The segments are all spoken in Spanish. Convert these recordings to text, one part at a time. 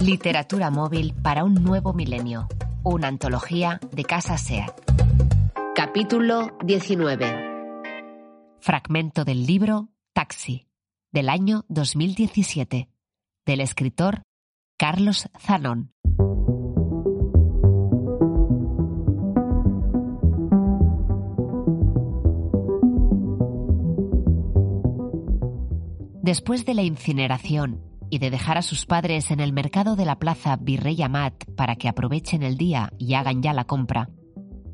Literatura móvil para un nuevo milenio. Una antología de Casa SEAT. Capítulo 19. Fragmento del libro Taxi, del año 2017, del escritor Carlos Zanón. Después de la incineración y de dejar a sus padres en el mercado de la plaza Virrey Amat para que aprovechen el día y hagan ya la compra,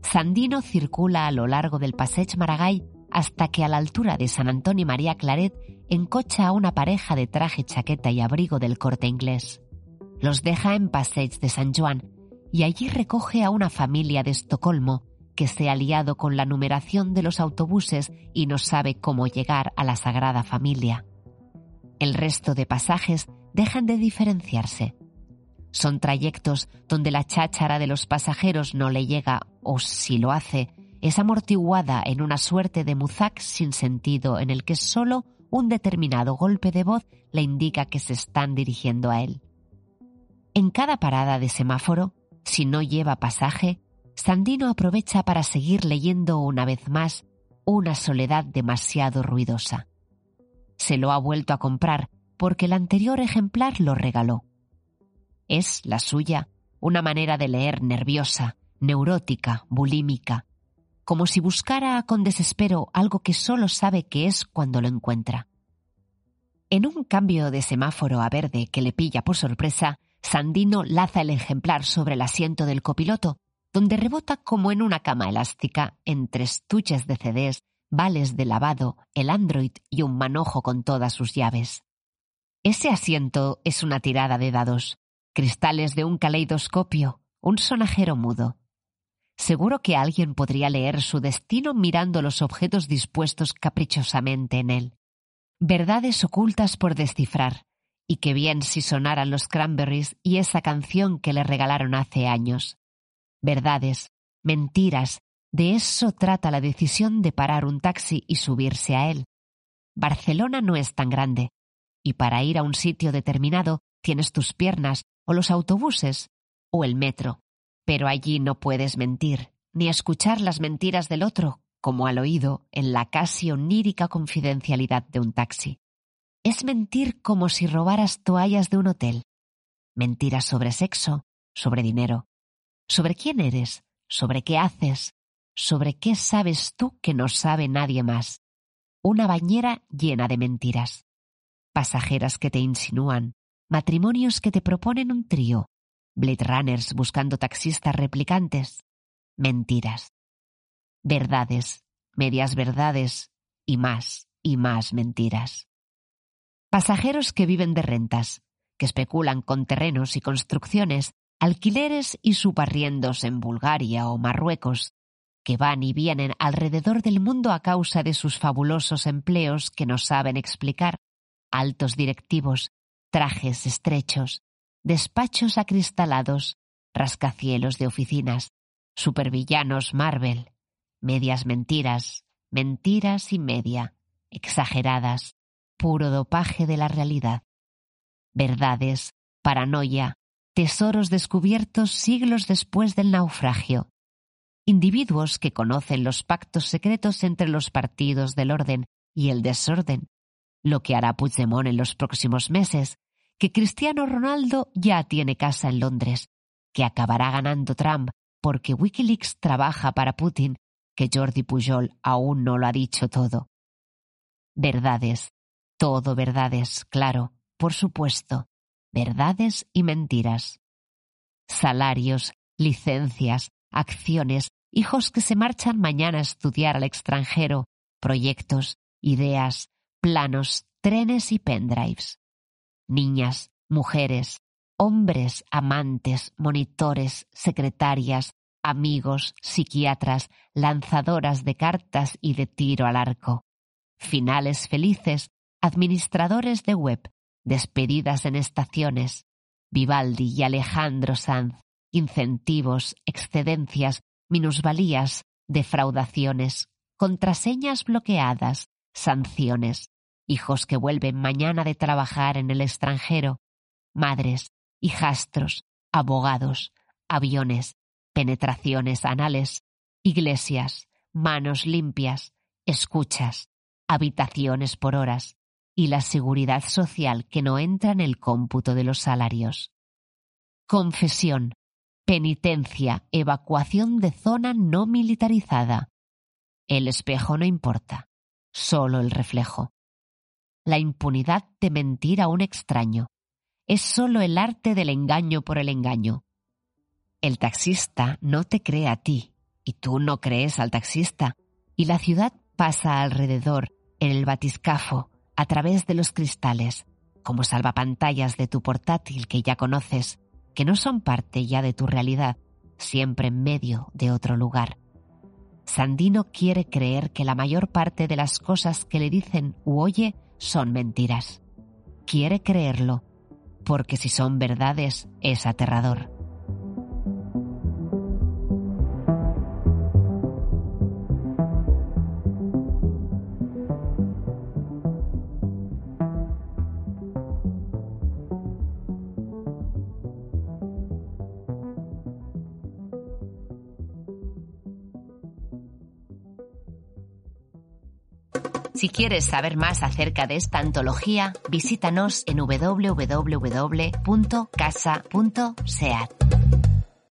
Sandino circula a lo largo del Passeig Maragall hasta que a la altura de San Antonio María Claret encocha a una pareja de traje, chaqueta y abrigo del corte inglés. Los deja en Passeig de San Juan y allí recoge a una familia de Estocolmo que se ha liado con la numeración de los autobuses y no sabe cómo llegar a la Sagrada Familia. El resto de pasajes dejan de diferenciarse. Son trayectos donde la cháchara de los pasajeros no le llega o si lo hace, es amortiguada en una suerte de muzac sin sentido en el que solo un determinado golpe de voz le indica que se están dirigiendo a él. En cada parada de semáforo, si no lleva pasaje, Sandino aprovecha para seguir leyendo una vez más una soledad demasiado ruidosa se lo ha vuelto a comprar porque el anterior ejemplar lo regaló. Es la suya una manera de leer nerviosa, neurótica, bulímica, como si buscara con desespero algo que solo sabe que es cuando lo encuentra. En un cambio de semáforo a verde que le pilla por sorpresa, Sandino laza el ejemplar sobre el asiento del copiloto, donde rebota como en una cama elástica entre estuches de CDs vales de lavado, el Android y un manojo con todas sus llaves. Ese asiento es una tirada de dados, cristales de un caleidoscopio, un sonajero mudo. Seguro que alguien podría leer su destino mirando los objetos dispuestos caprichosamente en él. Verdades ocultas por descifrar, y que bien si sonaran los cranberries y esa canción que le regalaron hace años. Verdades, mentiras, de eso trata la decisión de parar un taxi y subirse a él. Barcelona no es tan grande, y para ir a un sitio determinado tienes tus piernas, o los autobuses, o el metro. Pero allí no puedes mentir, ni escuchar las mentiras del otro, como al oído, en la casi onírica confidencialidad de un taxi. Es mentir como si robaras toallas de un hotel. Mentiras sobre sexo, sobre dinero, sobre quién eres, sobre qué haces, sobre qué sabes tú que no sabe nadie más. Una bañera llena de mentiras. Pasajeras que te insinúan, matrimonios que te proponen un trío, Blade Runners buscando taxistas replicantes. Mentiras. Verdades, medias verdades y más y más mentiras. Pasajeros que viven de rentas, que especulan con terrenos y construcciones, alquileres y subarriendos en Bulgaria o Marruecos, que van y vienen alrededor del mundo a causa de sus fabulosos empleos que no saben explicar, altos directivos, trajes estrechos, despachos acristalados, rascacielos de oficinas, supervillanos Marvel, medias mentiras, mentiras y media, exageradas, puro dopaje de la realidad. Verdades, paranoia, tesoros descubiertos siglos después del naufragio, individuos que conocen los pactos secretos entre los partidos del orden y el desorden, lo que hará Puigdemont en los próximos meses, que Cristiano Ronaldo ya tiene casa en Londres, que acabará ganando Trump porque Wikileaks trabaja para Putin, que Jordi Pujol aún no lo ha dicho todo. Verdades, todo verdades, claro, por supuesto, verdades y mentiras. Salarios, licencias, acciones, hijos que se marchan mañana a estudiar al extranjero, proyectos, ideas, planos, trenes y pendrives. Niñas, mujeres, hombres, amantes, monitores, secretarias, amigos, psiquiatras, lanzadoras de cartas y de tiro al arco. Finales felices, administradores de web, despedidas en estaciones, Vivaldi y Alejandro Sanz, incentivos, excedencias, minusvalías, defraudaciones, contraseñas bloqueadas, sanciones, hijos que vuelven mañana de trabajar en el extranjero, madres, hijastros, abogados, aviones, penetraciones anales, iglesias, manos limpias, escuchas, habitaciones por horas y la seguridad social que no entra en el cómputo de los salarios. Confesión, penitencia, evacuación de zona no militarizada. El espejo no importa, solo el reflejo. La impunidad de mentir a un extraño es solo el arte del engaño por el engaño. El taxista no te cree a ti y tú no crees al taxista y la ciudad pasa alrededor en el batiscafo a través de los cristales, como salvapantallas de tu portátil que ya conoces, que no son parte ya de tu realidad, siempre en medio de otro lugar. Sandino quiere creer que la mayor parte de las cosas que le dicen u oye son mentiras. Quiere creerlo, porque si son verdades es aterrador. Si quieres saber más acerca de esta antología, visítanos en www.casa.seat.